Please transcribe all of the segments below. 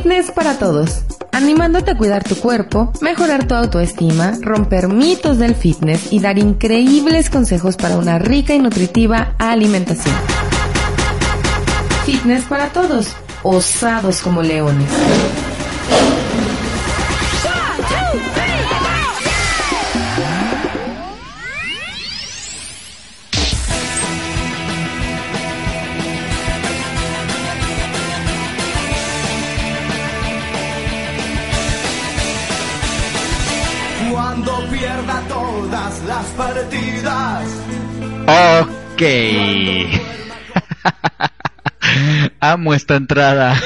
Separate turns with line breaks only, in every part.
Fitness para todos. Animándote a cuidar tu cuerpo, mejorar tu autoestima, romper mitos del fitness y dar increíbles consejos para una rica y nutritiva alimentación. Fitness para todos. Osados como leones.
Las partidas.
Ok. Amo esta entrada.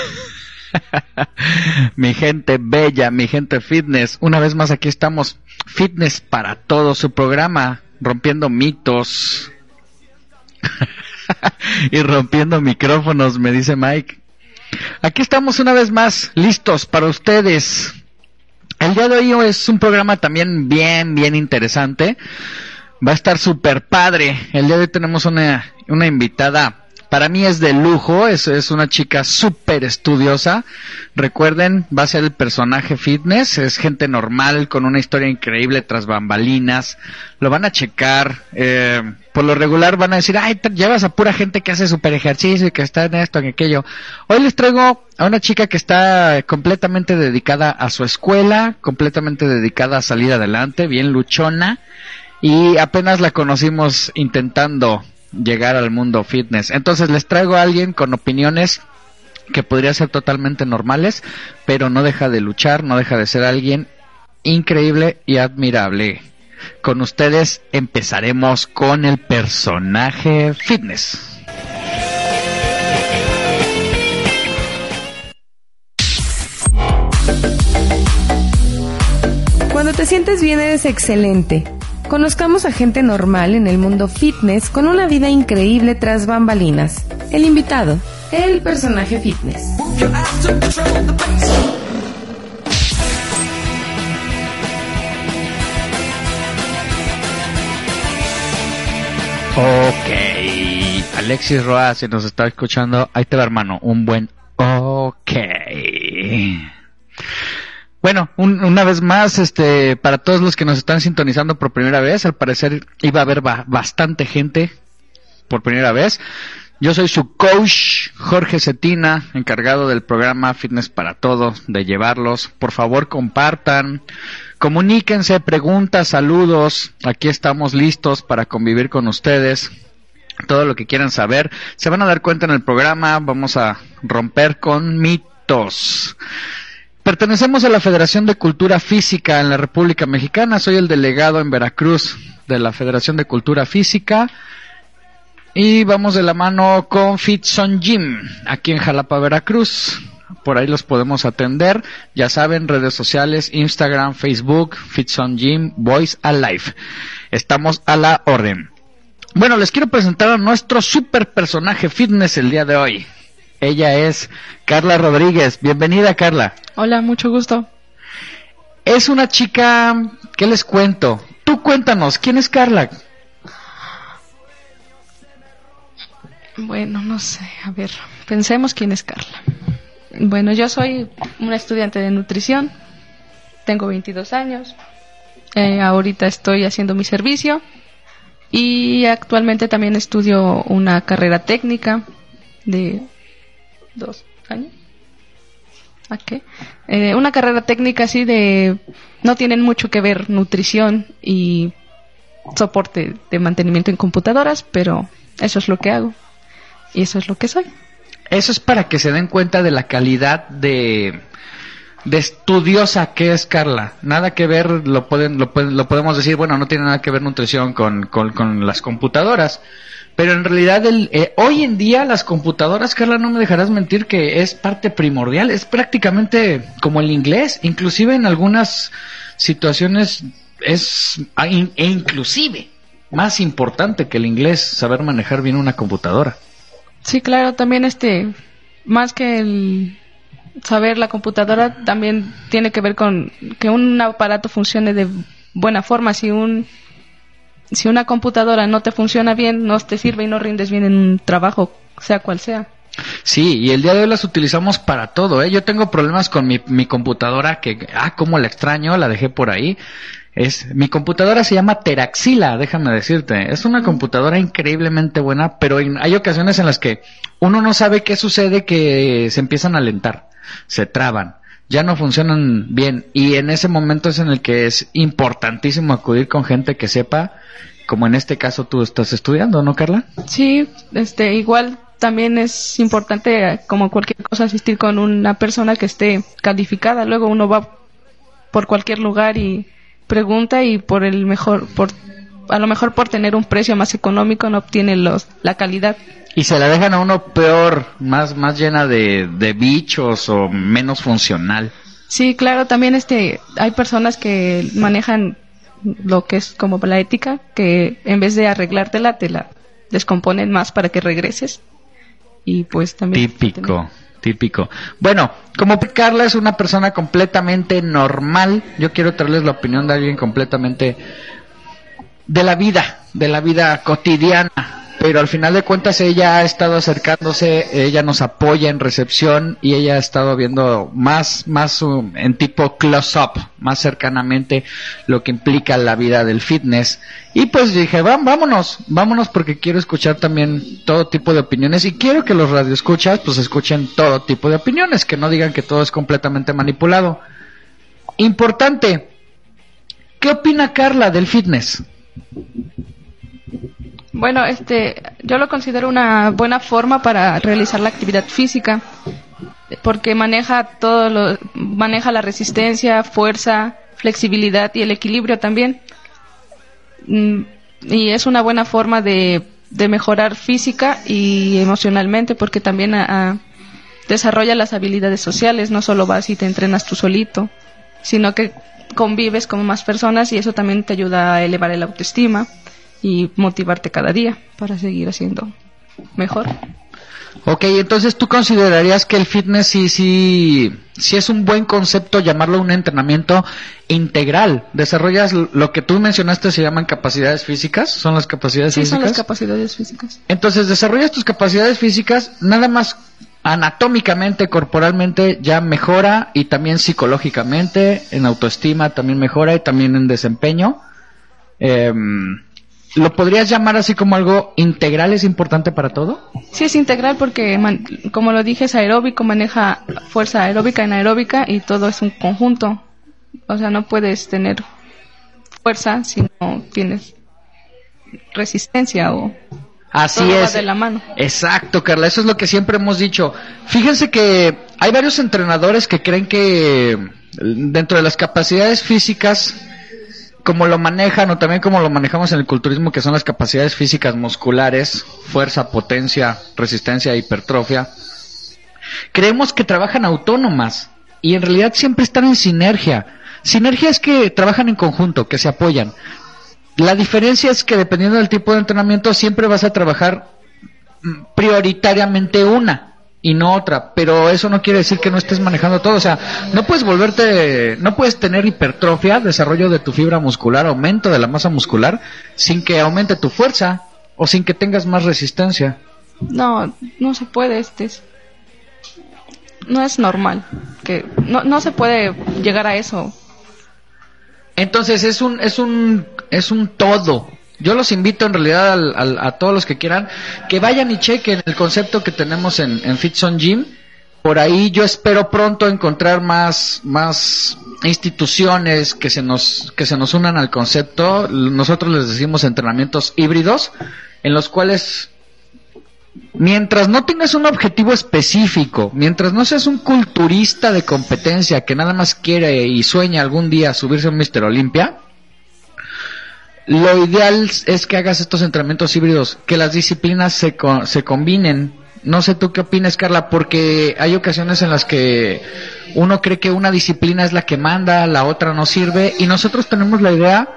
mi gente bella, mi gente fitness. Una vez más aquí estamos. Fitness para todo su programa. Rompiendo mitos. y rompiendo micrófonos, me dice Mike. Aquí estamos una vez más, listos para ustedes. El día de hoy es un programa también bien, bien interesante. Va a estar súper padre. El día de hoy tenemos una, una invitada. Para mí es de lujo, es, es una chica súper estudiosa. Recuerden, va a ser el personaje fitness, es gente normal con una historia increíble tras bambalinas. Lo van a checar, eh, por lo regular van a decir, ay, llevas a pura gente que hace super ejercicio y que está en esto, en aquello. Hoy les traigo a una chica que está completamente dedicada a su escuela, completamente dedicada a salir adelante, bien luchona. Y apenas la conocimos intentando llegar al mundo fitness. Entonces les traigo a alguien con opiniones que podría ser totalmente normales, pero no deja de luchar, no deja de ser alguien increíble y admirable. Con ustedes empezaremos con el personaje fitness.
Cuando te sientes bien eres excelente. Conozcamos a gente normal en el mundo fitness con una vida increíble tras bambalinas. El invitado, el personaje fitness.
Ok. Alexis Roa, si nos está escuchando, ahí te va hermano, un buen ok. Bueno, un- una vez más, este, para todos los que nos están sintonizando por primera vez, al parecer iba a haber ba- bastante gente por primera vez. Yo soy su coach, Jorge Cetina, encargado del programa Fitness para Todos, de llevarlos. Por favor, compartan, comuníquense, preguntas, saludos. Aquí estamos listos para convivir con ustedes. Todo lo que quieran saber, se van a dar cuenta en el programa. Vamos a romper con mitos. Pertenecemos a la Federación de Cultura Física en la República Mexicana. Soy el delegado en Veracruz de la Federación de Cultura Física. Y vamos de la mano con Fitson Gym, aquí en Jalapa, Veracruz. Por ahí los podemos atender. Ya saben, redes sociales, Instagram, Facebook, Fitson Gym, Voice Alive. Estamos a la orden. Bueno, les quiero presentar a nuestro super personaje fitness el día de hoy. Ella es Carla Rodríguez. Bienvenida, Carla.
Hola, mucho gusto.
Es una chica, ¿qué les cuento? Tú cuéntanos, ¿quién es Carla?
Bueno, no sé, a ver, pensemos quién es Carla. Bueno, yo soy una estudiante de nutrición, tengo 22 años, eh, ahorita estoy haciendo mi servicio y actualmente también estudio una carrera técnica de dos años. ¿A qué? Eh, una carrera técnica así de... No tienen mucho que ver nutrición y soporte de mantenimiento en computadoras, pero eso es lo que hago. Y eso es lo que soy.
Eso es para que se den cuenta de la calidad de estudiosa que es Carla. Nada que ver, lo pueden, lo, lo podemos decir, bueno, no tiene nada que ver nutrición con, las computadoras. Pero en realidad, el, eh, hoy en día las computadoras, Carla, no me dejarás mentir que es parte primordial. Es prácticamente como el inglés. Inclusive en algunas situaciones es, ah, e inclusive, más importante que el inglés, saber manejar bien una computadora.
Sí, claro, también este, más que el saber la computadora, también tiene que ver con que un aparato funcione de buena forma. Si un, si una computadora no te funciona bien, no te sirve y no rindes bien en un trabajo, sea cual sea.
Sí, y el día de hoy las utilizamos para todo, ¿eh? Yo tengo problemas con mi, mi computadora que, ah, cómo la extraño, la dejé por ahí. Es, mi computadora se llama Teraxila, déjame decirte. Es una computadora increíblemente buena, pero en- hay ocasiones en las que uno no sabe qué sucede que se empiezan a alentar, se traban, ya no funcionan bien. Y en ese momento es en el que es importantísimo acudir con gente que sepa, como en este caso tú estás estudiando, ¿no, Carla?
Sí, este, igual también es importante, como cualquier cosa, asistir con una persona que esté calificada. Luego uno va por cualquier lugar y pregunta y por el mejor, por, a lo mejor por tener un precio más económico no obtiene los, la calidad.
Y se la dejan a uno peor, más, más llena de, de bichos o menos funcional.
Sí, claro, también este, hay personas que manejan lo que es como la ética, que en vez de arreglártela, te la descomponen más para que regreses. Y pues también.
Típico, típico. Bueno, como Carla es una persona completamente normal, yo quiero traerles la opinión de alguien completamente de la vida, de la vida cotidiana. Pero al final de cuentas ella ha estado acercándose, ella nos apoya en recepción y ella ha estado viendo más, más um, en tipo close-up, más cercanamente lo que implica la vida del fitness. Y pues dije, "Va- vámonos, vámonos porque quiero escuchar también todo tipo de opiniones y quiero que los radioescuchas pues escuchen todo tipo de opiniones, que no digan que todo es completamente manipulado. Importante, ¿qué opina Carla del fitness?
Bueno, este, yo lo considero una buena forma para realizar la actividad física, porque maneja todo lo, maneja la resistencia, fuerza, flexibilidad y el equilibrio también. Mm, Y es una buena forma de, de mejorar física y emocionalmente, porque también a- a- desarrolla las habilidades sociales, no solo vas y te entrenas tú solito, sino que convives con más personas y eso también te ayuda a elevar el autoestima y motivarte cada día para seguir haciendo mejor.
Ok, entonces tú considerarías que el fitness sí, sí, sí es un buen concepto llamarlo un entrenamiento integral. Desarrollas lo que tú mencionaste se llaman capacidades físicas, son las capacidades
Sí,
físicas.
son las capacidades físicas.
Entonces desarrollas tus capacidades físicas, nada más anatómicamente, corporalmente ya mejora y también psicológicamente, en autoestima también mejora y también en desempeño. Em, ¿Lo podrías llamar así como algo integral es importante para todo?
Sí, es integral porque, man- como lo dije, es aeróbico, maneja fuerza aeróbica, anaeróbica y todo es un conjunto. O sea, no puedes tener fuerza si no tienes resistencia o
Así
todo va
es.
de la mano.
Exacto, Carla, eso es lo que siempre hemos dicho. Fíjense que hay varios entrenadores que creen que dentro de las capacidades físicas, como lo manejan o también como lo manejamos en el culturismo, que son las capacidades físicas musculares, fuerza, potencia, resistencia, hipertrofia, creemos que trabajan autónomas y en realidad siempre están en sinergia. Sinergia es que trabajan en conjunto, que se apoyan. La diferencia es que dependiendo del tipo de entrenamiento siempre vas a trabajar mm, prioritariamente una y no otra, pero eso no quiere decir que no estés manejando todo, o sea, no puedes volverte, no puedes tener hipertrofia, desarrollo de tu fibra muscular, aumento de la masa muscular, sin que aumente tu fuerza o sin que tengas más resistencia.
No, no se puede, este es- no es normal, que no, no se puede llegar a eso.
Entonces es un, es un, es un todo. Yo los invito en realidad al- al- a todos los que quieran que vayan y chequen el concepto que tenemos en, en Fitson Gym. Por ahí yo espero pronto encontrar más, más instituciones que se nos, que se nos unan al concepto. Nosotros les decimos entrenamientos híbridos, en los cuales mientras no tengas un objetivo específico, mientras no seas un culturista de competencia que nada más quiere y sueña algún día subirse a un Mister Olimpia, lo ideal es que hagas estos entrenamientos híbridos, que las disciplinas se, se combinen. No sé tú qué opinas, Carla, porque hay ocasiones en las que uno cree que una disciplina es la que manda, la otra no sirve, y nosotros tenemos la idea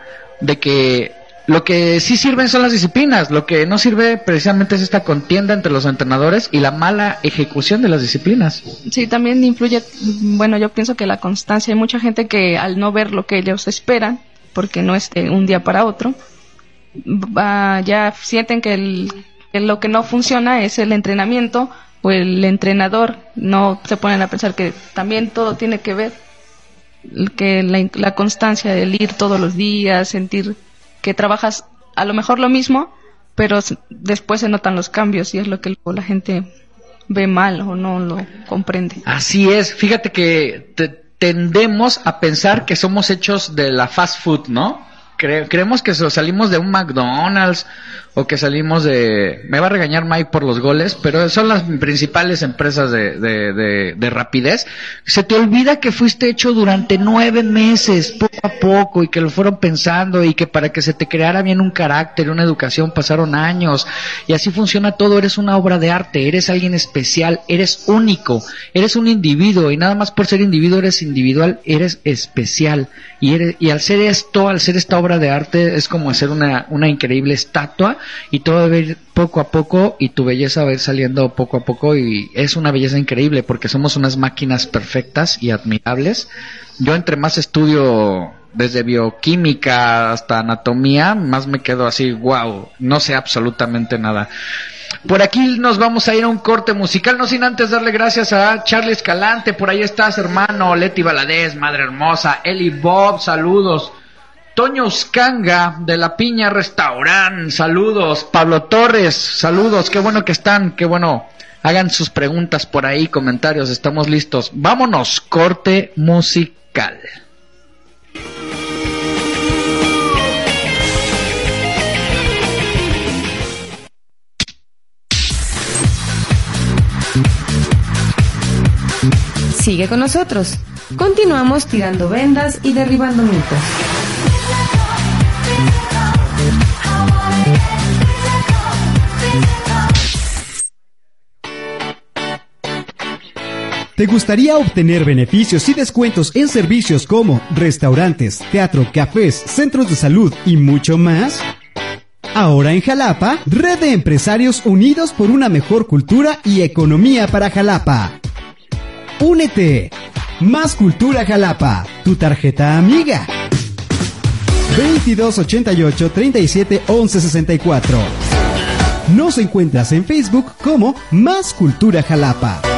de que lo que sí sirven son las disciplinas, lo que no sirve precisamente es esta contienda entre los entrenadores y la mala ejecución de las disciplinas.
Sí, también influye, bueno, yo pienso que la constancia, hay mucha gente que al no ver lo que ellos esperan, porque no es de un día para otro, ya sienten que, lo que no funciona es el entrenamiento o el entrenador, no se ponen a pensar que también todo tiene que ver, que la, la constancia del ir todos los días, sentir que trabajas a lo mejor lo mismo, pero después se notan los cambios y es lo que la gente ve mal o no lo comprende.
Así es, fíjate que tendemos a pensar que somos hechos de la fast food, ¿no? creemos que salimos de un McDonald's o que salimos de... Me va a regañar Mike por los goles, pero son las principales empresas de, de, de, rapidez. Se te olvida que fuiste hecho durante nueve meses, poco a poco, y que lo fueron pensando, y que para que se te creara bien un carácter, una educación, pasaron años. Y así funciona todo. Eres una obra de arte, eres alguien especial, eres único, eres un individuo, y nada más por ser individuo eres individual, eres especial. Y, eres, y al ser esto, al ser esta obra de arte, es como hacer una, una increíble estatua y todo debe ir poco a poco y tu belleza va a ir saliendo poco a poco y es una belleza increíble porque somos unas máquinas perfectas y admirables. Yo entre más estudio desde bioquímica hasta anatomía, más me quedo así, wow, no sé absolutamente nada. Por aquí nos vamos a ir a un corte musical, no sin antes darle gracias a Charlie Escalante, por ahí estás hermano, Leti Valadez, Madre Hermosa, Eli Bob, saludos. Toño Uscanga de la Piña Restaurant, saludos. Pablo Torres, saludos. Qué bueno que están, qué bueno. Hagan sus preguntas por ahí, comentarios, estamos listos. Vámonos, corte musical.
Sigue con nosotros. Continuamos tirando vendas y derribando mitos.
¿Te gustaría obtener beneficios y descuentos en servicios como restaurantes, teatro, cafés, centros de salud y mucho más? Ahora en Jalapa, Red de Empresarios Unidos por una mejor cultura y economía para Jalapa. Únete. Más Cultura Jalapa, tu tarjeta amiga. 2288 37 64. Nos encuentras en Facebook como Más Cultura Jalapa.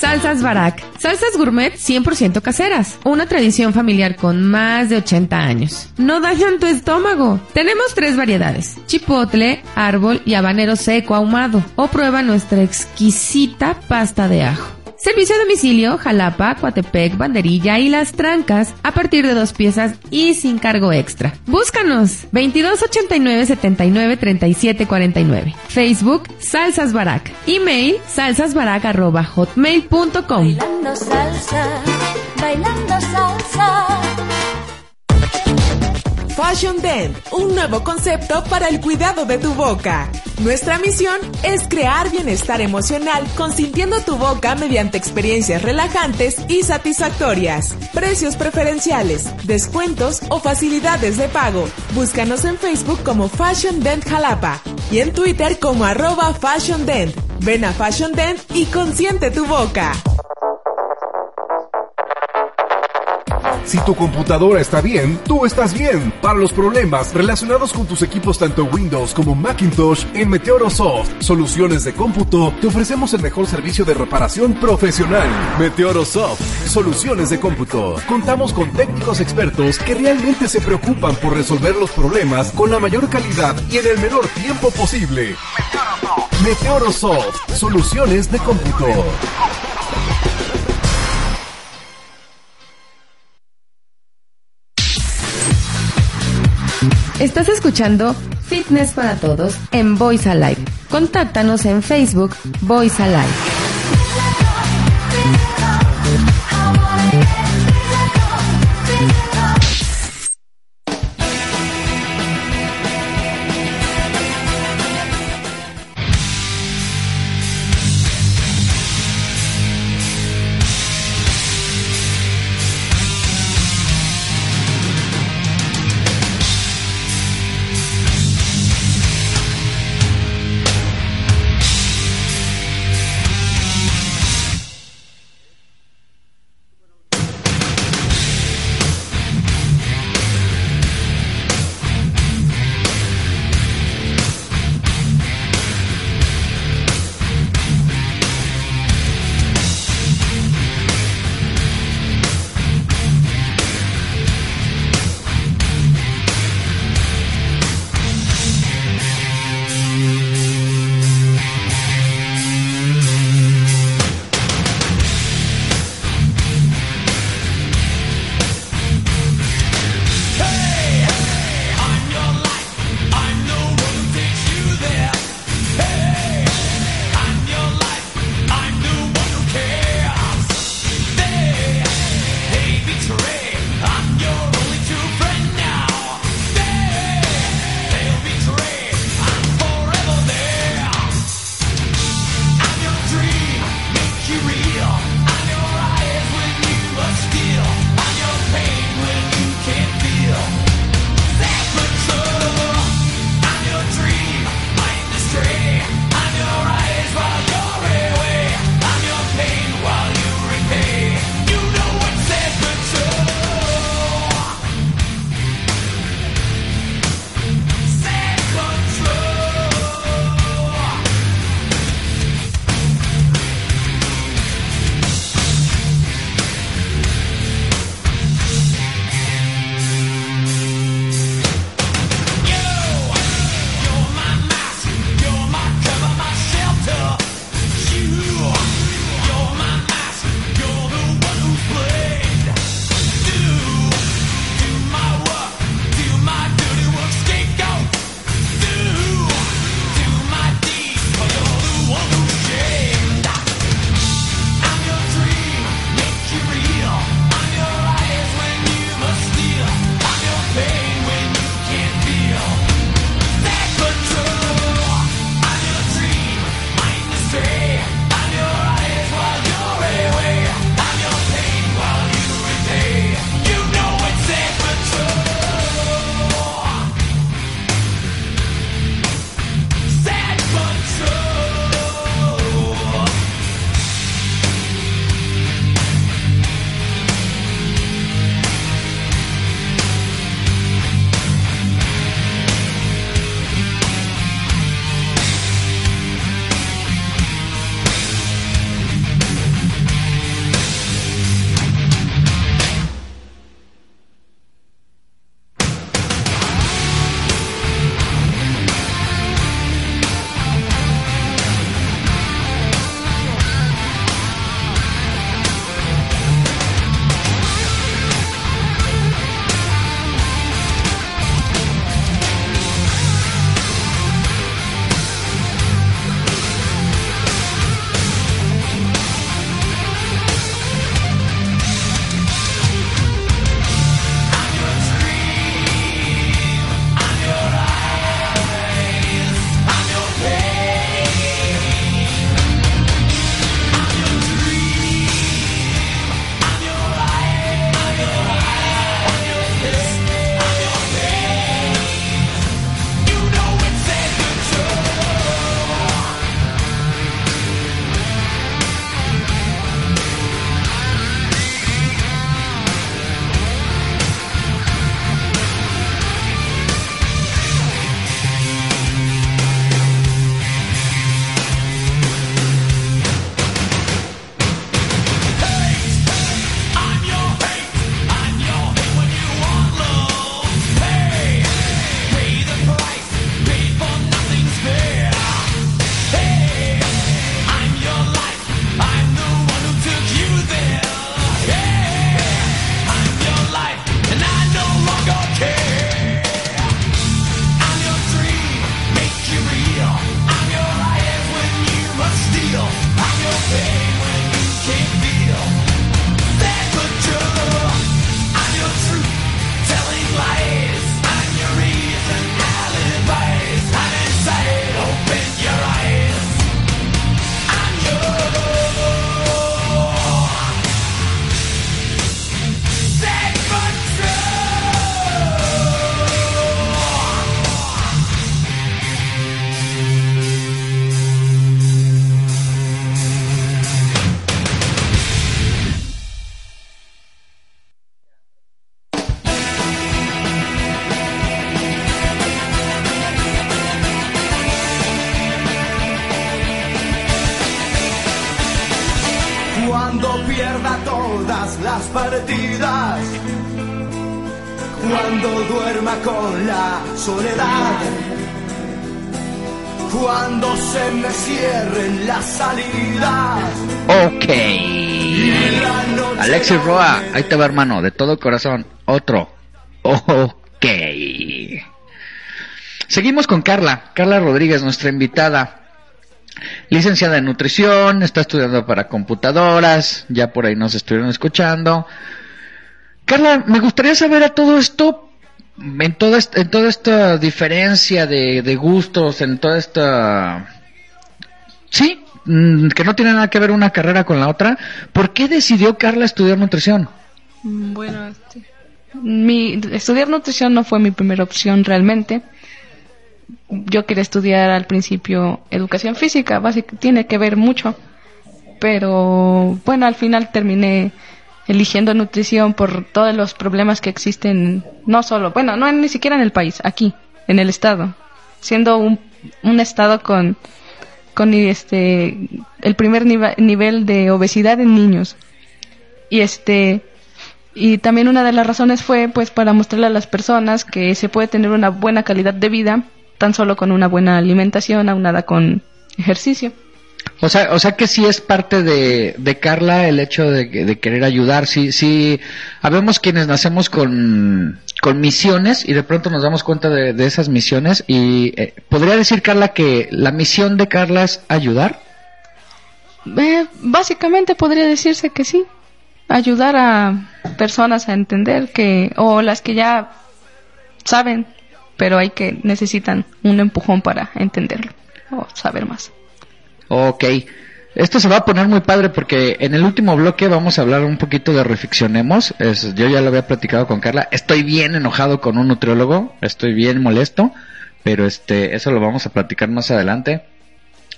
Salsas Barak. Salsas gourmet 100% caseras. Una tradición familiar con más de 80 años. No dañan tu estómago. Tenemos tres variedades. Chipotle, árbol y habanero seco ahumado. O prueba nuestra exquisita pasta de ajo. Servicio a domicilio, Jalapa, Coatepec, Banderilla y Las Trancas a partir de dos piezas y sin cargo extra. Búscanos 2289 79 37 49. Facebook Salsas Barak. Email salsasbarak@hotmail.com.
Bailando salsa, bailando salsa.
Fashion Dent, un nuevo concepto para el cuidado de tu boca. Nuestra misión es crear bienestar emocional consintiendo tu boca mediante experiencias relajantes y satisfactorias. Precios preferenciales, descuentos o facilidades de pago. Búscanos en Facebook como Fashion Dent Jalapa y en Twitter como arroba Fashion Dent. Ven a Fashion Dent y consiente tu boca.
Si tu computadora está bien, tú estás bien. Para los problemas relacionados con tus equipos tanto Windows como Macintosh, en Meteorosoft, soluciones de cómputo, te ofrecemos el mejor servicio de reparación profesional. Meteorosoft, soluciones de cómputo. Contamos con técnicos expertos que realmente se preocupan por resolver los problemas con la mayor calidad y en el menor tiempo posible. Meteorosoft, soluciones de cómputo.
Estás escuchando Fitness para Todos en Voice Alive. Contáctanos en Facebook Voice Alive.
Ahí te va hermano, de todo corazón. Otro. Ok. Seguimos con Carla, Carla Rodríguez, nuestra invitada. Licenciada en nutrición, está estudiando para computadoras, ya por ahí nos estuvieron escuchando. Carla, me gustaría saber a todo esto, en toda, en toda esta diferencia de, de gustos, en toda esta... Sí, mm, que no tiene nada que ver una carrera con la otra. ¿Por qué decidió Carla estudiar nutrición?
Mm, Bueno, este, mi, estudiar nutrición no fue mi primera opción realmente. Yo quería estudiar al principio educación física, básicamente tiene que ver mucho. Pero bueno, al final terminé eligiendo nutrición por todos los problemas que existen, no solo, bueno, no ni siquiera en el país, aquí, en el estado. Siendo un, un estado con, con este, el primer nive- nivel de obesidad en niños. Y este, y también una de las razones fue pues para mostrarle a las personas que se puede tener una buena calidad de vida tan solo con una buena alimentación aunada con ejercicio.
O sea, o sea que sí es parte de, de Carla el hecho de, de querer ayudar. Sí, sí, habemos quienes nacemos con, con misiones y de pronto nos damos cuenta de, de esas misiones y eh, podría decir Carla que la misión de Carla es ayudar.
Eh, básicamente podría decirse que sí, ayudar a personas a entender que o las que ya saben, pero hay que necesitan un empujón para entenderlo o saber más.
Ok. Esto se va a poner muy padre porque en el último bloque vamos a hablar un poquito de reficcionemos. Es, yo ya lo había platicado con Carla. Estoy bien enojado con un nutriólogo. Estoy bien molesto. Pero este, eso lo vamos a platicar más adelante.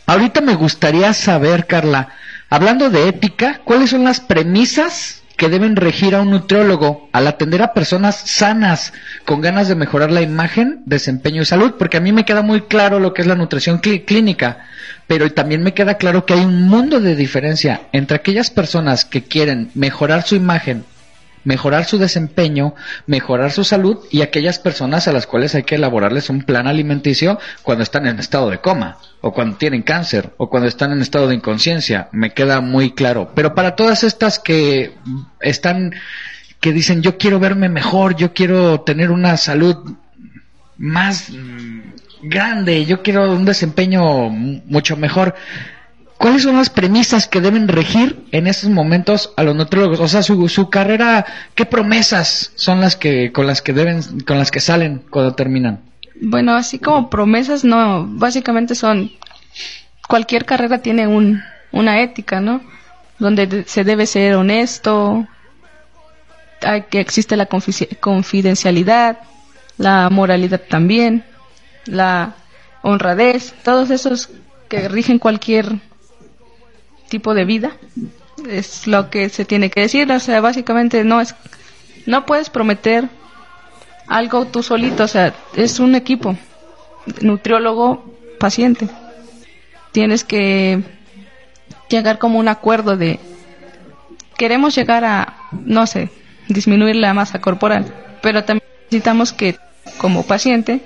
Ahorita me gustaría saber, Carla, hablando de ética, ¿cuáles son las premisas que deben regir a un nutriólogo al atender a personas sanas, con ganas de mejorar la imagen, desempeño y salud? Porque a mí me queda muy claro lo que es la nutrición clí- clínica, pero también me queda claro que hay un mundo de diferencia entre aquellas personas que quieren mejorar su imagen, mejorar su desempeño, mejorar su salud y aquellas personas a las cuales hay que elaborarles un plan alimenticio cuando están en estado de coma o cuando tienen cáncer o cuando están en estado de inconsciencia, me queda muy claro. Pero para todas estas que están que dicen yo quiero verme mejor, yo quiero tener una salud más mm, grande, yo quiero un desempeño mucho mejor. ¿Cuáles son las premisas que deben regir en estos momentos a los nutriólogos? O sea, su, su carrera, ¿qué promesas son las que con las que deben con las que salen cuando terminan?
Bueno, así como promesas, no, básicamente son, cualquier carrera tiene un, una ética, ¿no? Donde de- se debe ser honesto, hay que existe la confidencialidad, la moralidad también, la honradez, todos esos que rigen cualquier tipo de vida, es lo que se tiene que decir, o sea, básicamente no es, no puedes prometer algo tú solito, o sea, es un equipo, nutriólogo, paciente. Tienes que llegar como un acuerdo de, queremos llegar a, no sé, disminuir la masa corporal, pero también necesitamos que como paciente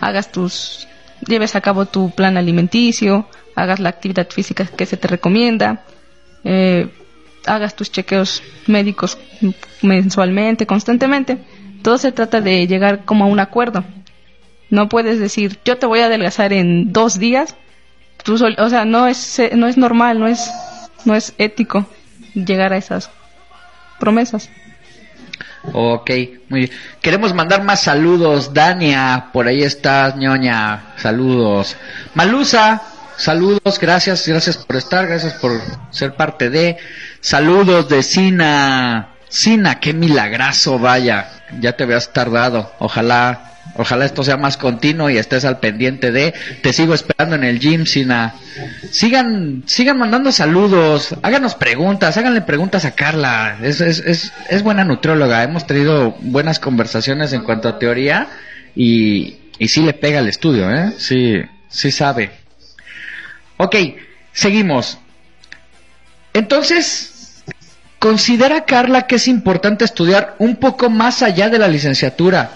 hagas tus, lleves a cabo tu plan alimenticio, hagas la actividad física que se te recomienda, eh, hagas tus chequeos médicos mensualmente, constantemente. Todo se trata de llegar como a un acuerdo. No puedes decir, yo te voy a adelgazar en dos días, tú o sea, no es eh, no es normal, no es no es ético llegar a esas promesas.
Ok, muy bien. Queremos mandar más saludos. Dania, por ahí estás, ñoña. Saludos. Malusa, saludos. Gracias, gracias por estar, gracias por ser parte de. Saludos de Sina. Sina, qué milagrazo, vaya. Ya te habías tardado. Ojalá, ojalá esto sea más continuo y estés al pendiente de. Te sigo esperando en el gym, Sina. Sigan, sigan mandando saludos, háganos preguntas, háganle preguntas a Carla. Es, es, es, es buena nutrióloga. Hemos tenido buenas conversaciones en cuanto a teoría y, y sí le pega el estudio, ¿eh? Sí, sí sabe. Ok, seguimos. Entonces, ¿considera Carla que es importante estudiar un poco más allá de la licenciatura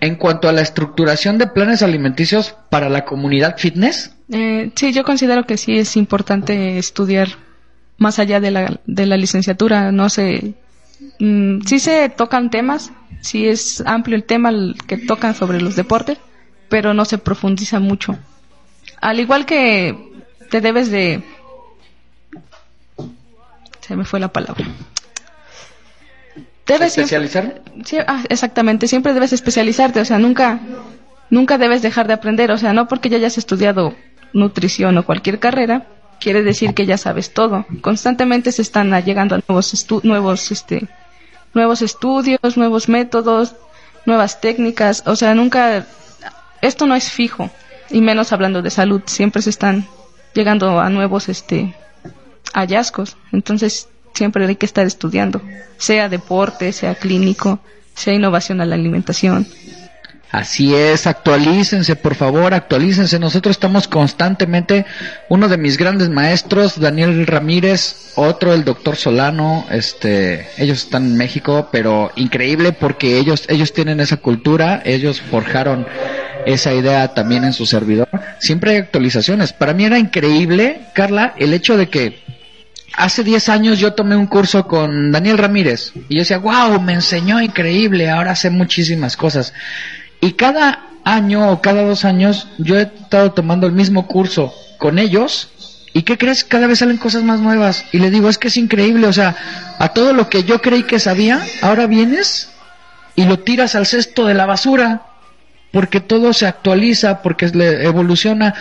en cuanto a la estructuración de planes alimenticios para la comunidad fitness?
Eh, sí, yo considero que sí es importante estudiar más allá de la, de la licenciatura. No sé, mm, sí se tocan temas, sí es amplio el tema que tocan sobre los deportes, pero no se profundiza mucho. Al igual que te debes de... Se me fue la palabra. Debes
¿Especializar?
Ah, exactamente, siempre debes especializarte, o sea, nunca, nunca debes dejar de aprender, o sea, no porque ya hayas estudiado nutrición o cualquier carrera, quiere decir que ya sabes todo. Constantemente se están llegando a nuevos, estu- nuevos, este, nuevos estudios, nuevos métodos, nuevas técnicas, o sea, nunca, esto no es fijo, y menos hablando de salud, siempre se están llegando a nuevos, este, hallazgos, entonces siempre hay que estar estudiando, sea deporte, sea clínico, sea innovación a la alimentación.
Así es, actualícense, por favor, actualícense. Nosotros estamos constantemente, uno de mis grandes maestros, Daniel Ramírez, otro el doctor Solano, este, ellos están en México, pero increíble porque ellos, ellos tienen esa cultura, ellos forjaron esa idea también en su servidor. Siempre hay actualizaciones. Para mí era increíble, Carla, el hecho de que hace 10 años yo tomé un curso con Daniel Ramírez y yo decía, wow, me enseñó increíble, ahora sé muchísimas cosas. Y cada año o cada dos años yo he estado tomando el mismo curso con ellos. ¿Y qué crees? Cada vez salen cosas más nuevas. Y le digo, es que es increíble. O sea, a todo lo que yo creí que sabía, ahora vienes y lo tiras al cesto de la basura. Porque todo se actualiza, porque evoluciona.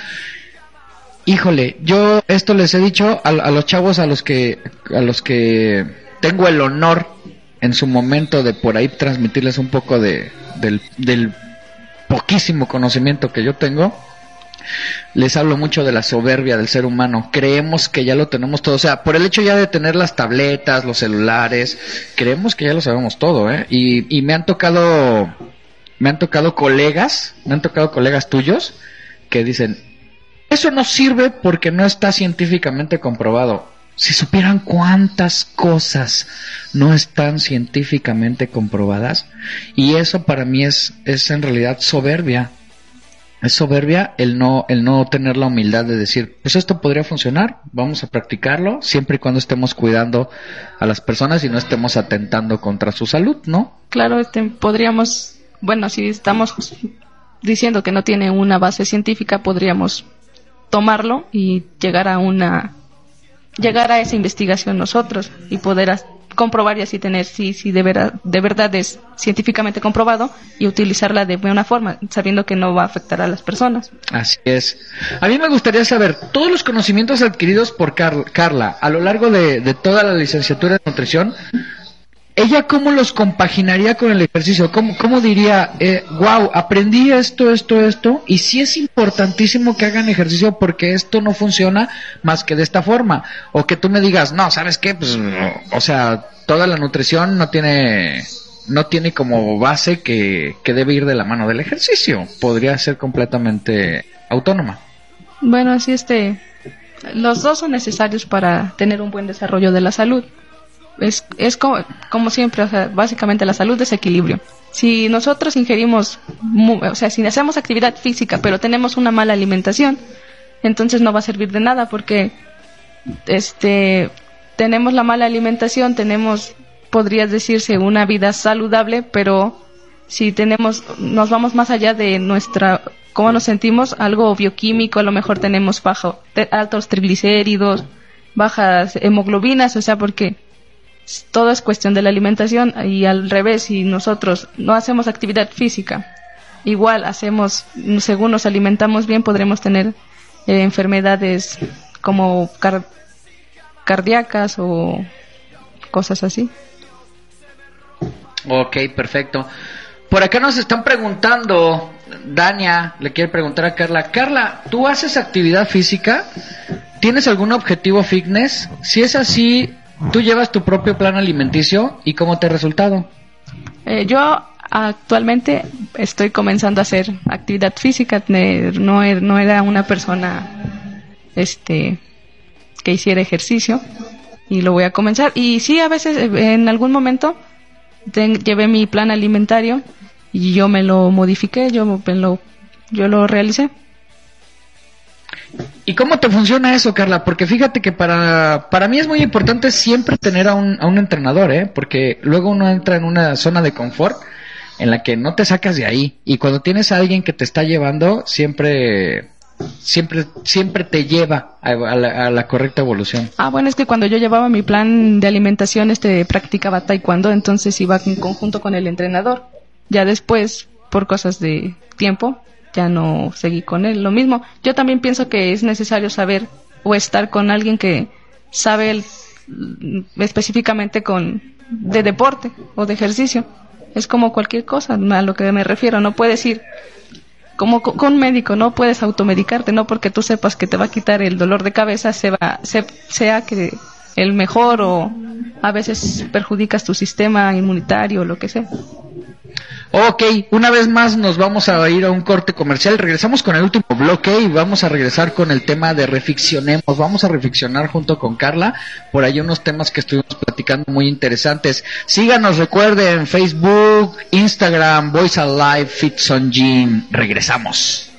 Híjole, yo esto les he dicho a, a los chavos a los que a los que tengo el honor en su momento de por ahí transmitirles un poco de del, del poquísimo conocimiento que yo tengo. Les hablo mucho de la soberbia del ser humano. Creemos que ya lo tenemos todo. O sea, por el hecho ya de tener las tabletas, los celulares, creemos que ya lo sabemos todo, ¿eh? Y, y me han tocado, me han tocado colegas, me han tocado colegas tuyos que dicen, eso no sirve porque no está científicamente comprobado. Si supieran cuántas cosas no están científicamente comprobadas, y eso para mí es, es en realidad soberbia. Es soberbia el no, el no tener la humildad de decir, pues esto podría funcionar, vamos a practicarlo, siempre y cuando estemos cuidando a las personas y no estemos atentando contra su salud, ¿no?
Claro, este, podríamos, bueno, si estamos diciendo que no tiene una base científica, podríamos tomarlo y llegar a una, llegar a esa investigación nosotros y poder comprobar y así tener si, si de, vera- de verdad es científicamente comprobado y utilizarla de buena forma, sabiendo que no va a afectar a las personas.
Así es. A mí me gustaría saber todos los conocimientos adquiridos por Car- Carla a lo largo de, de toda la licenciatura de nutrición. ¿Ella cómo los compaginaría con el ejercicio? ¿Cómo, cómo diría, eh, wow, aprendí esto, esto, esto, y sí es importantísimo que hagan ejercicio porque esto no funciona más que de esta forma? O que tú me digas, no, ¿sabes qué? Pues, o sea, toda la nutrición no tiene, no tiene como base que, que debe ir de la mano del ejercicio. Podría ser completamente autónoma.
Bueno, así este, los dos son necesarios para tener un buen desarrollo de la salud. Es, es como, como siempre, básicamente la salud es equilibrio. Si nosotros ingerimos, o sea, si hacemos actividad física pero tenemos una mala alimentación, entonces no va a servir de nada porque, este, tenemos la mala alimentación, tenemos, podría decirse, una vida saludable, pero si tenemos, nos vamos más allá de nuestra cómo nos sentimos, algo bioquímico, a lo mejor tenemos bajo, altos triglicéridos, bajas hemoglobinas, o sea, porque todo es cuestión de la alimentación y al revés, si nosotros no hacemos actividad física, igual hacemos, según nos alimentamos bien, podremos tener eh, enfermedades como cardíacas o cosas así.
Ok, perfecto. Por acá nos están preguntando, Dania le quiere preguntar a Carla, Carla, ¿tú haces actividad física? ¿Tienes algún objetivo fitness? Si es así, ¿tú llevas tu propio plan alimenticio y cómo te ha resultado?
Eh, yo actualmente estoy comenzando a hacer actividad física, no, er, no era una persona este que hiciera ejercicio y lo voy a comenzar. Y sí, a veces en algún momento llevé mi plan alimentario y yo me lo modifiqué, yo me lo, yo lo realicé.
¿Y cómo te funciona eso, Carla? Porque fíjate que para, para mí es muy importante siempre tener a un, a un entrenador, ¿eh? Porque luego uno entra en una zona de confort en la que no te sacas de ahí. Y cuando tienes a alguien que te está llevando, siempre siempre siempre te lleva a, la, correcta evolución.
Ah, bueno, es que cuando yo llevaba mi plan de alimentación, este practicaba taekwondo, entonces iba en conjunto con el entrenador. Ya después, por cosas de tiempo, ya no seguí con él. Lo mismo, yo también pienso que es necesario saber o estar con alguien que sabe específicamente con de deporte o de ejercicio. Es como cualquier cosa a lo que me refiero. No puedes ir como con un médico, no puedes automedicarte, no porque tú sepas que te va a quitar el dolor de cabeza, se va, sea que el mejor o a veces perjudicas tu sistema inmunitario o lo que sea.
Ok, una vez más nos vamos a ir a un corte comercial. Regresamos con el último bloque y vamos a regresar con el tema de reficcionemos. Vamos a reficcionar junto con Carla por ahí unos temas que estuvimos platicando muy interesantes. Síganos, recuerden Facebook, Instagram, Voice Alive, Fits on Gym. Regresamos.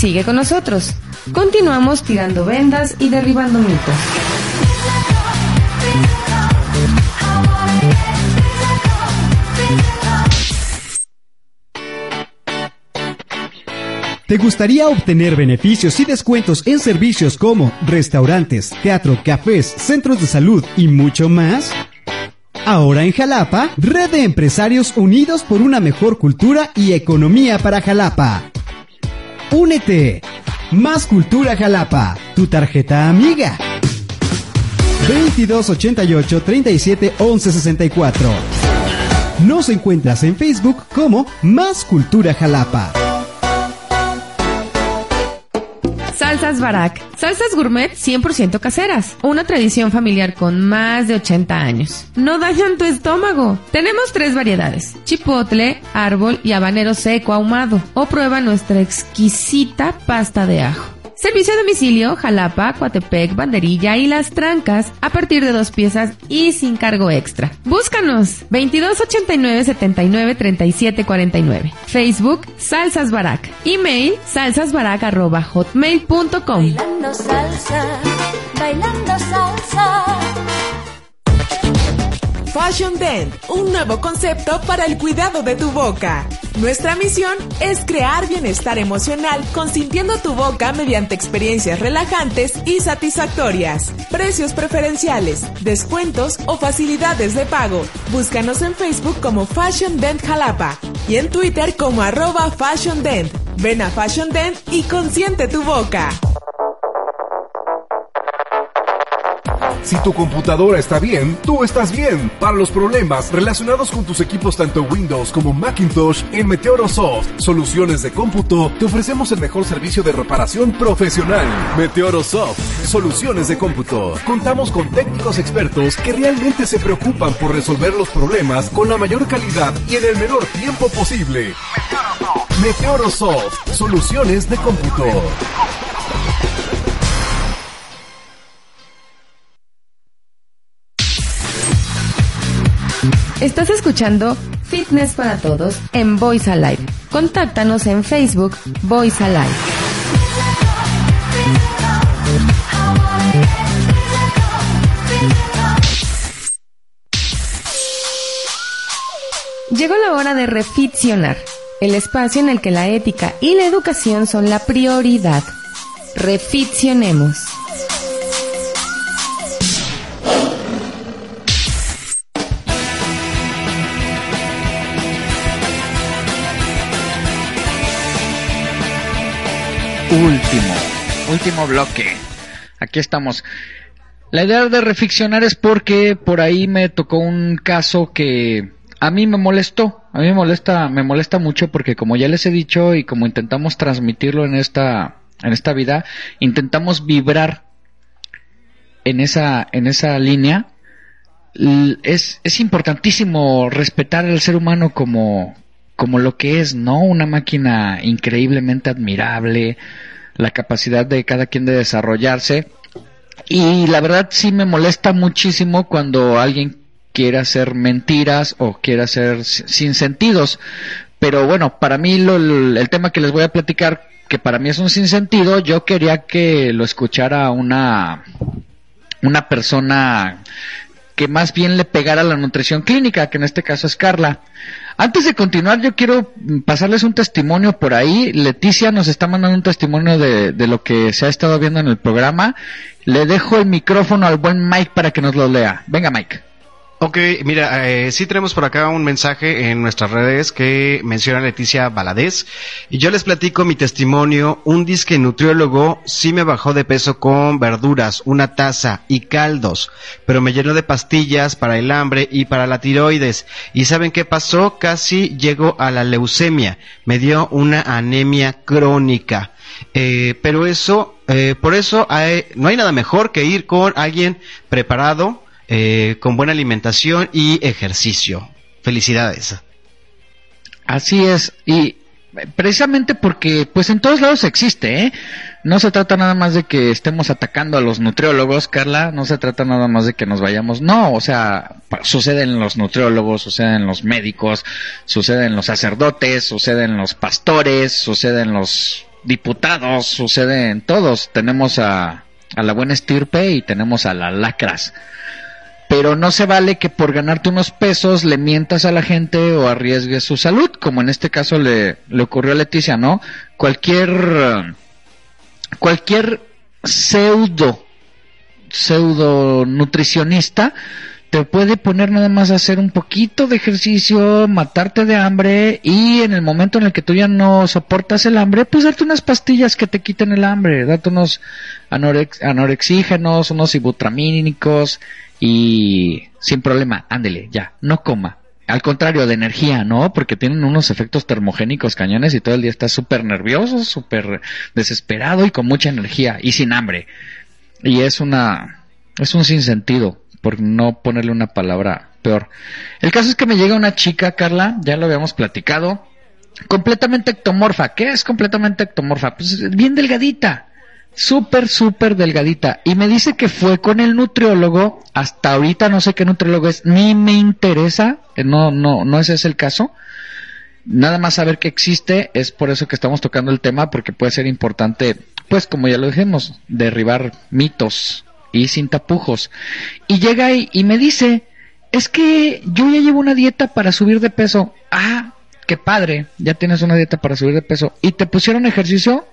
Sigue con nosotros. Continuamos tirando vendas y derribando mitos.
¿Te gustaría obtener beneficios y descuentos en servicios como restaurantes, teatro, cafés, centros de salud y mucho más? Ahora en Jalapa, Red de Empresarios Unidos por una mejor cultura y economía para Jalapa. Únete. Más Cultura Jalapa, tu tarjeta amiga. 2288 37 11 64. Nos encuentras en Facebook como Más Cultura Jalapa.
Salsas Barak. Salsas gourmet 100% caseras. Una tradición familiar con más de 80 años. No dañan tu estómago. Tenemos tres variedades. Chipotle, árbol y habanero seco ahumado. O prueba nuestra exquisita pasta de ajo. Servicio a domicilio, Jalapa, Coatepec, Banderilla y Las Trancas a partir de dos piezas y sin cargo extra. Búscanos 2289 79 37 49. Facebook Salsas Barak. Email salsasbarak@hotmail.com.
Bailando salsa, bailando salsa.
Fashion Dent, un nuevo concepto para el cuidado de tu boca. Nuestra misión es crear bienestar emocional consintiendo tu boca mediante experiencias relajantes y satisfactorias. Precios preferenciales, descuentos o facilidades de pago. Búscanos en Facebook como Fashion Dent Jalapa y en Twitter como arroba Fashion Dent. Ven a Fashion Dent y consiente tu boca.
Si tu computadora está bien, tú estás bien. Para los problemas relacionados con tus equipos tanto Windows como Macintosh, en Meteorosoft, Soluciones de Cómputo, te ofrecemos el mejor servicio de reparación profesional. Meteorosoft, Soluciones de Cómputo. Contamos con técnicos expertos que realmente se preocupan por resolver los problemas con la mayor calidad y en el menor tiempo posible. Meteorosoft, Soluciones de Cómputo.
Estás escuchando Fitness para Todos en Voice Alive. Contáctanos en Facebook Voice Alive. Llegó la hora de reficcionar, el espacio en el que la ética y la educación son la prioridad. Reficcionemos.
Último, último bloque. Aquí estamos. La idea de reficcionar es porque por ahí me tocó un caso que a mí me molestó. A mí me molesta, me molesta mucho porque como ya les he dicho y como intentamos transmitirlo en esta, en esta vida, intentamos vibrar en esa, en esa línea. Es, es importantísimo respetar al ser humano como, como lo que es, ¿no? Una máquina increíblemente admirable, la capacidad de cada quien de desarrollarse. Y la verdad sí me molesta muchísimo cuando alguien quiere hacer mentiras o quiere hacer sin sentidos. Pero bueno, para mí lo- el, tema que les voy a platicar, que para mí es un sinsentido, yo quería que lo escuchara una, una persona que más bien le pegara la nutrición clínica, que en este caso es Carla. Antes de continuar, yo quiero pasarles un testimonio por ahí. Leticia nos está mandando un testimonio de, de lo que se ha estado viendo en el programa. Le dejo el micrófono al buen Mike para que nos lo lea. Venga, Mike.
Ok, mira, eh, sí tenemos por acá un mensaje en nuestras redes que menciona Leticia Valadez y yo les platico mi testimonio. Un disque nutriólogo sí me bajó de peso con verduras, una taza y caldos, pero me llenó de pastillas para el hambre y para la tiroides. ¿Y saben qué pasó? Casi llego a la leucemia. Me dio una anemia crónica. Eh, pero eso eh, por eso hay, no hay nada mejor que ir con alguien preparado, eh, con buena alimentación y ejercicio. Felicidades.
Así es, y precisamente porque pues en todos lados existe, ¿eh? No se trata nada más de que estemos atacando a los nutriólogos, Carla, no se trata nada más de que nos vayamos, no, o sea, sucede en los nutriólogos, sucede en los médicos, sucede en los sacerdotes, sucede en los pastores, sucede en los diputados, sucede en todos. Tenemos a, a la buena estirpe y tenemos a las lacras pero no se vale que por ganarte unos pesos le mientas a la gente o arriesgues su salud, como en este caso le, le ocurrió a Leticia, ¿no? Cualquier, cualquier pseudo, pseudo nutricionista te puede poner nada más a hacer un poquito de ejercicio, matarte de hambre y en el momento en el que tú ya no soportas el hambre, pues darte unas pastillas que te quiten el hambre, date unos anorex anorexígenos, unos ibutramínicos y sin problema, ándele, ya, no coma. Al contrario, de energía, ¿no? Porque tienen unos efectos termogénicos cañones y todo el día está súper nervioso, súper desesperado y con mucha energía y sin hambre. Y es una, es un sinsentido, por no ponerle una palabra peor. El caso es que me llega una chica, Carla, ya lo habíamos platicado, completamente ectomorfa. ¿Qué es completamente ectomorfa? Pues bien delgadita súper, súper delgadita. Y me dice que fue con el nutriólogo, hasta ahorita no sé qué nutriólogo es, ni me interesa, no, no, no ese es el caso. Nada más saber que existe, es por eso que estamos tocando el tema, porque puede ser importante, pues como ya lo dijimos, derribar mitos y sin tapujos. Y llega ahí y me dice, es que yo ya llevo una dieta para subir de peso. Ah, qué padre, ya tienes una dieta para subir de peso. ¿Y te pusieron ejercicio?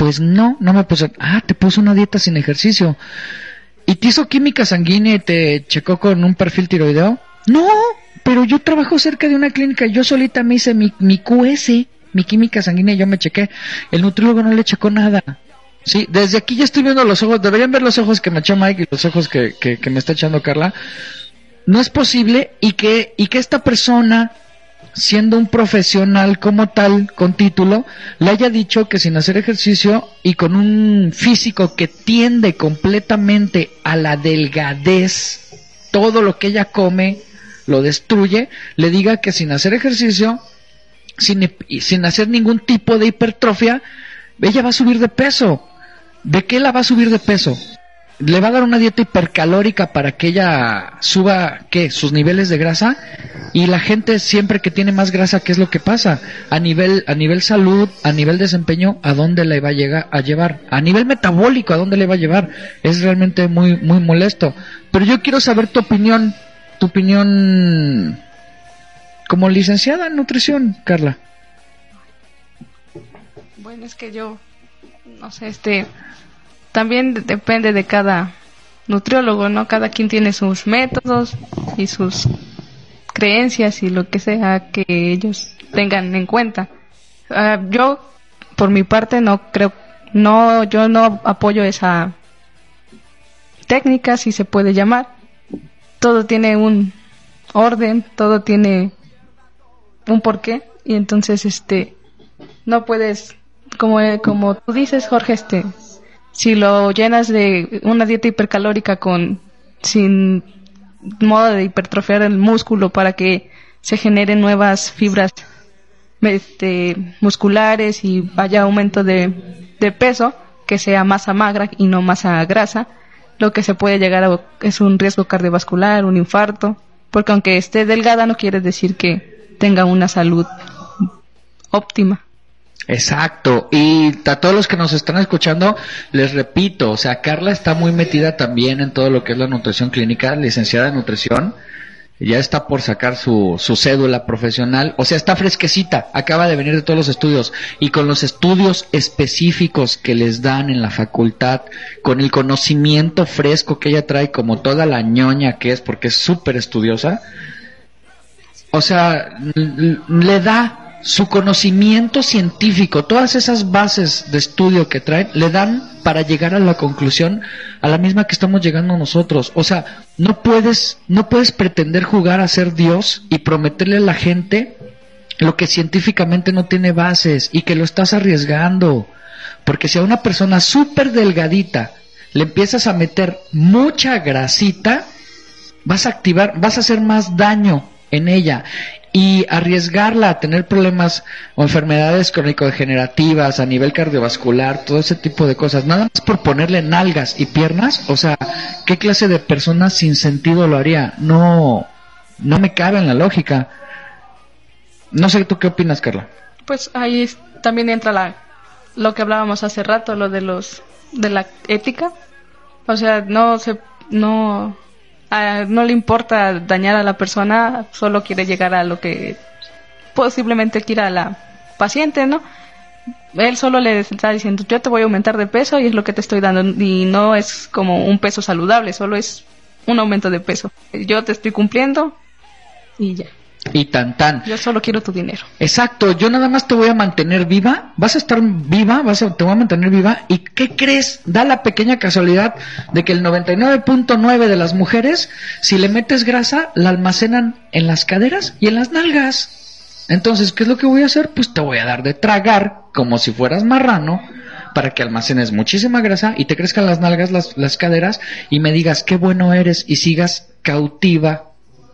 Pues no, no me puse. Ah, te puso una dieta sin ejercicio. ¿Y te hizo química sanguínea y te checó con un perfil tiroideo? No, pero yo trabajo cerca de una clínica. Yo solita me hice mi, mi QS, mi química sanguínea, y yo me chequé. El nutriólogo no le checó nada. Sí, desde aquí ya estoy viendo los ojos. Deberían ver los ojos que me echó Mike y los ojos que, que, que me está echando Carla. No es posible y que, y que esta persona siendo un profesional como tal, con título, le haya dicho que sin hacer ejercicio y con un físico que tiende completamente a la delgadez, todo lo que ella come lo destruye, le diga que sin hacer ejercicio, sin, sin hacer ningún tipo de hipertrofia, ella va a subir de peso. ¿De qué la va a subir de peso? Le va a dar una dieta hipercalórica para que ella suba, ¿qué? Sus niveles de grasa. Y la gente siempre que tiene más grasa, ¿qué es lo que pasa? A nivel, a nivel salud, a nivel desempeño, ¿a dónde le va a llegar, a llevar? A nivel metabólico, ¿a dónde le va a llevar? Es realmente muy, muy molesto. Pero yo quiero saber tu opinión, tu opinión como licenciada en nutrición, Carla.
Bueno, es que yo, no sé, este, también depende de cada nutriólogo, ¿no? Cada quien tiene sus métodos y sus creencias y lo que sea que ellos tengan en cuenta. Ah, yo, por mi parte, no creo, no, yo no apoyo esa técnica, si se puede llamar. Todo tiene un orden, todo tiene un porqué y entonces, este, no puedes, como, como tú dices, Jorge, este, si lo llenas de una dieta hipercalórica con sin modo de hipertrofiar el músculo para que se generen nuevas fibras este, musculares y vaya aumento de, de peso, que sea masa magra y no masa grasa, lo que se puede llegar a es un riesgo cardiovascular, un infarto, porque aunque esté delgada no quiere decir que tenga una salud óptima.
Exacto. Y a todos los que nos están escuchando, les repito, o sea, Carla está muy metida también en todo lo que es la nutrición clínica, licenciada en nutrición. Ya está por sacar su, su cédula profesional. O sea, está fresquecita. Acaba de venir de todos los estudios. Y con los estudios específicos que les dan en la facultad, con el conocimiento fresco que ella trae, como toda la ñoña que es, porque es súper estudiosa. O sea, le da su conocimiento científico, todas esas bases de estudio que traen, le dan para llegar a la conclusión a la misma que estamos llegando nosotros. O sea, no puedes, no puedes pretender jugar a ser Dios y prometerle a la gente lo que científicamente no tiene bases y que lo estás arriesgando. Porque si a una persona súper delgadita le empiezas a meter mucha grasita, vas a activar, vas a hacer más daño en ella y arriesgarla a tener problemas o enfermedades crónico-degenerativas a nivel cardiovascular, todo ese tipo de cosas, nada más por ponerle nalgas y piernas, o sea, ¿qué clase de persona sin sentido lo haría? No, no me cabe en la lógica. No sé, ¿tú qué opinas, Carla?
Pues ahí también entra la, lo que hablábamos hace rato, lo de los, de la ética. O sea, no se, no, no le importa dañar a la persona, solo quiere llegar a lo que posiblemente quiera la paciente, ¿no? Él solo le está diciendo, yo te voy a aumentar de peso y es lo que te estoy dando y no es como un peso saludable, solo es un aumento de peso. Yo te estoy cumpliendo y ya
y tan tan.
Yo solo quiero tu dinero.
Exacto, yo nada más te voy a mantener viva, vas a estar viva, vas a, te voy a mantener viva y ¿qué crees? Da la pequeña casualidad de que el 99.9 de las mujeres, si le metes grasa, la almacenan en las caderas y en las nalgas. Entonces, ¿qué es lo que voy a hacer? Pues te voy a dar de tragar como si fueras marrano para que almacenes muchísima grasa y te crezcan las nalgas, las, las caderas y me digas qué bueno eres y sigas cautiva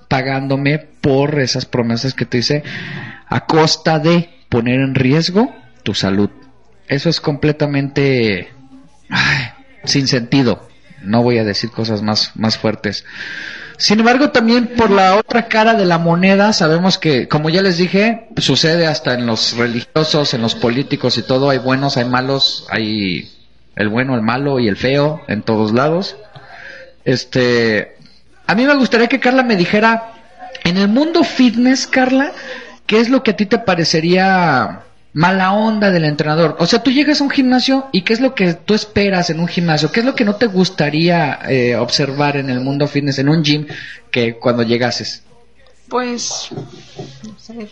pagándome por esas promesas que te hice a costa de poner en riesgo tu salud. Eso es completamente sin sentido. No voy a decir cosas más, más fuertes. Sin embargo, también por la otra cara de la moneda, sabemos que, como ya les dije, sucede hasta en los religiosos, en los políticos y todo. Hay buenos, hay malos, hay el bueno, el malo y el feo en todos lados. Este, a mí me gustaría que Carla me dijera, en el mundo fitness, Carla, ¿qué es lo que a ti te parecería mala onda del entrenador? O sea, tú llegas a un gimnasio y ¿qué es lo que tú esperas en un gimnasio? ¿Qué es lo que no te gustaría eh, observar en el mundo fitness, en un gym, que cuando llegases?
Pues,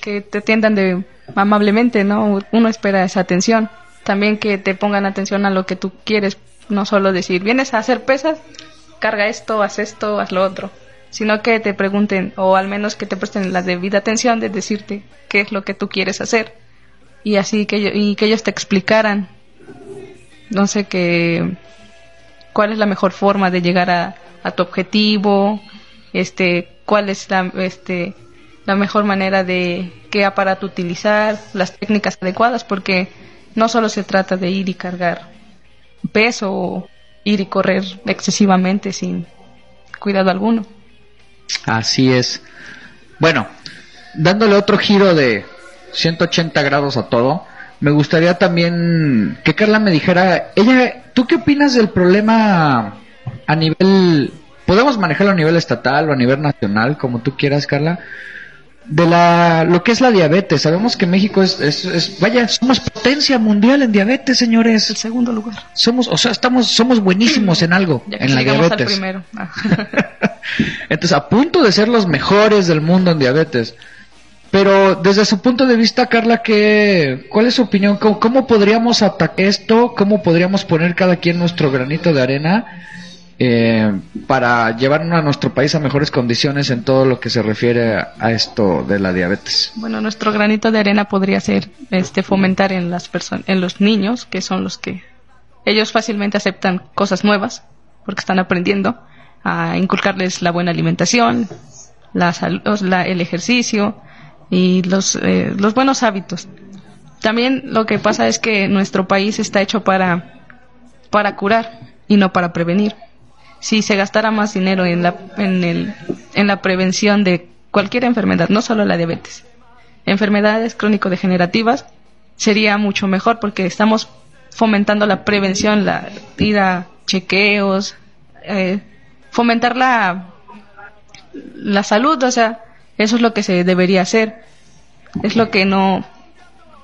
que te atiendan de amablemente, ¿no? Uno espera esa atención. También que te pongan atención a lo que tú quieres, no solo decir, vienes a hacer pesas, carga esto, haz esto, haz lo otro, sino que te pregunten o al menos que te presten la debida atención de decirte qué es lo que tú quieres hacer. Y así que, y que ellos te explicaran, no sé, qué cuál es la mejor forma de llegar a, tu objetivo, este, cuál es la, este, la mejor manera de qué aparato utilizar, las técnicas adecuadas, porque no solo se trata de ir y cargar peso ir y correr excesivamente sin cuidado alguno.
Así es. Bueno, dándole otro giro de 180 grados a todo, me gustaría también que Carla me dijera, ella, ¿tú qué opinas del problema a nivel, podemos manejarlo a nivel estatal o a nivel nacional, como tú quieras, Carla? De la lo que es la diabetes. Sabemos que México es, es, vaya, somos potencia mundial en diabetes, señores.
El segundo lugar.
Somos, o sea, estamos, somos buenísimos en algo, en la diabetes.
primero. Ah.
Entonces, a punto de ser los mejores del mundo en diabetes. Pero desde su punto de vista, Carla, ¿qué, ¿cuál es su opinión? ¿Cómo, ¿Cómo, podríamos atacar esto? ¿Cómo podríamos poner cada quien nuestro granito de arena eh, para llevar a nuestro país a mejores condiciones en todo lo que se refiere a esto de la diabetes.
Bueno, nuestro granito de arena podría ser este fomentar en las personas, en los niños, que son los que ellos fácilmente aceptan cosas nuevas porque están aprendiendo a inculcarles la buena alimentación, la la, el ejercicio y los, eh, los buenos hábitos. También lo que pasa es que nuestro país está hecho para, para curar y no para prevenir si se gastara más dinero en la, en, el, en la prevención de cualquier enfermedad, no solo la diabetes, enfermedades crónico-degenerativas, sería mucho mejor porque estamos fomentando la prevención, la ir chequeos, eh, fomentar la, la salud, o sea, eso es lo que se debería hacer. Es lo que no,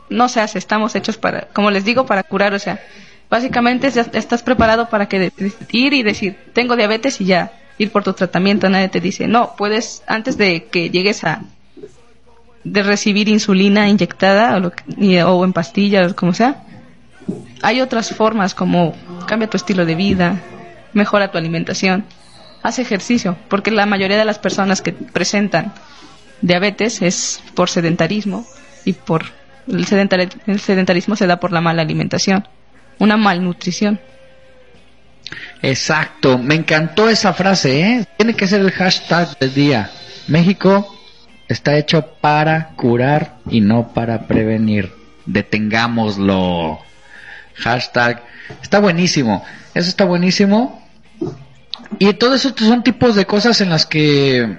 no se hace, estamos hechos para, como les digo, para curar, o sea, Básicamente estás preparado para que ir y decir, tengo diabetes y ya, ir por tu tratamiento. Nadie te dice, no, puedes, antes de que llegues a de recibir insulina inyectada o, o en pastillas, como sea, hay otras formas como cambia tu estilo de vida, mejora tu alimentación, haz ejercicio, porque la mayoría de las personas que presentan diabetes es por sedentarismo y por el sedentarismo se da por la mala alimentación una malnutrición.
Exacto, me encantó esa frase, ¿eh? Tiene que ser el hashtag del día. México está hecho para curar y no para prevenir. Detengámoslo. Hashtag. Está buenísimo. Eso está buenísimo. Y todo eso son tipos de cosas en las que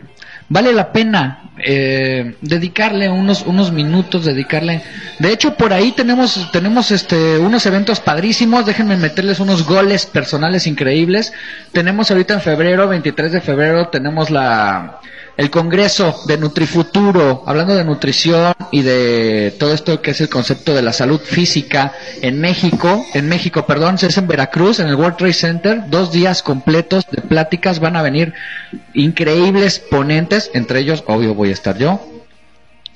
vale la pena eh, dedicarle unos unos minutos dedicarle. De hecho por ahí tenemos tenemos este unos eventos padrísimos. Déjenme meterles unos goles personales increíbles. Tenemos ahorita en febrero 23 de febrero tenemos la el Congreso de Nutrifuturo, hablando de nutrición y de todo esto que es el concepto de la salud física en México, en México, perdón, es en Veracruz, en el World Trade Center, dos días completos de pláticas, van a venir increíbles ponentes, entre ellos, obvio, voy a estar yo,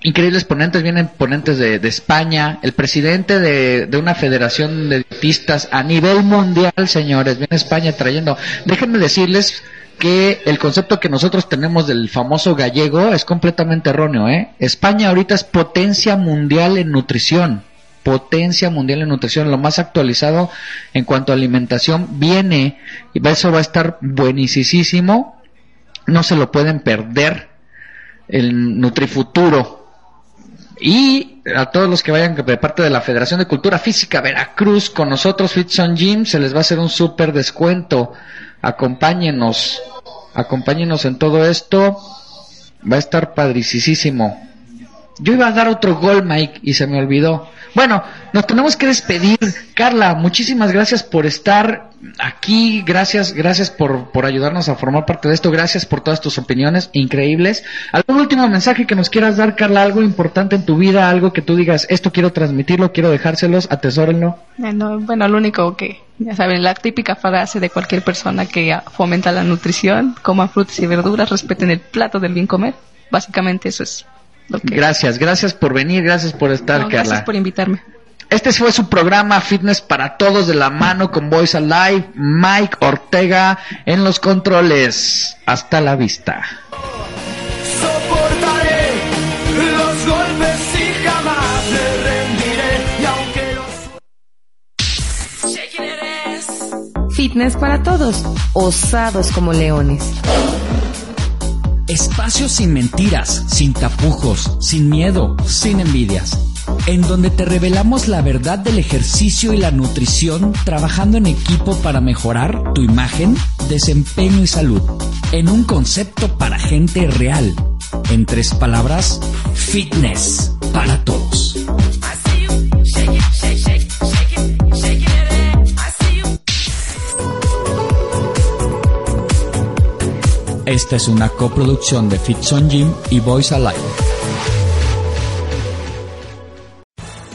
increíbles ponentes, vienen ponentes de, España, el presidente de, de, una federación de dietistas a nivel mundial, señores, viene España trayendo, déjenme decirles que el concepto que nosotros tenemos del famoso gallego es completamente erróneo, ¿eh? España ahorita es potencia mundial en nutrición, potencia mundial en nutrición, lo más actualizado en cuanto a alimentación viene y eso va a estar buenísimo, no se lo pueden perder el Nutrifuturo. Y a todos los que vayan de parte de la Federación de Cultura Física Veracruz con nosotros, Fitson Gym, se les va a hacer un súper descuento acompáñenos, acompáñenos en todo esto, va a estar padricísimo. Yo iba a dar otro gol, Mike, y se me olvidó. Bueno, nos tenemos que despedir. Carla, muchísimas gracias por estar aquí. Gracias, gracias por, por ayudarnos a formar parte de esto. Gracias por todas tus opiniones increíbles. ¿Algún último mensaje que nos quieras dar, Carla? Algo importante en tu vida, algo que tú digas, esto quiero transmitirlo, quiero dejárselos, atesórenlo.
Bueno, bueno, lo único que, ya saben, la típica frase de cualquier persona que fomenta la nutrición, coman frutas y verduras, respeten el plato del bien comer. Básicamente eso es
Gracias, gracias por venir, gracias por estar,
no,
Carla.
Gracias por invitarme.
Este fue su programa Fitness para Todos de la mano con Voice Alive, Mike Ortega en los controles. Hasta la vista.
Soportaré los golpes y jamás me rendiré. Y aunque los...
Fitness para Todos, osados como leones.
Espacios sin mentiras, sin tapujos, sin miedo, sin envidias. En donde te revelamos la verdad del ejercicio y la nutrición trabajando en equipo para mejorar tu imagen, desempeño y salud. En un concepto para gente real. En tres palabras, fitness para todos. Esta es una coproducción de Fitson Gym y Voice Alive.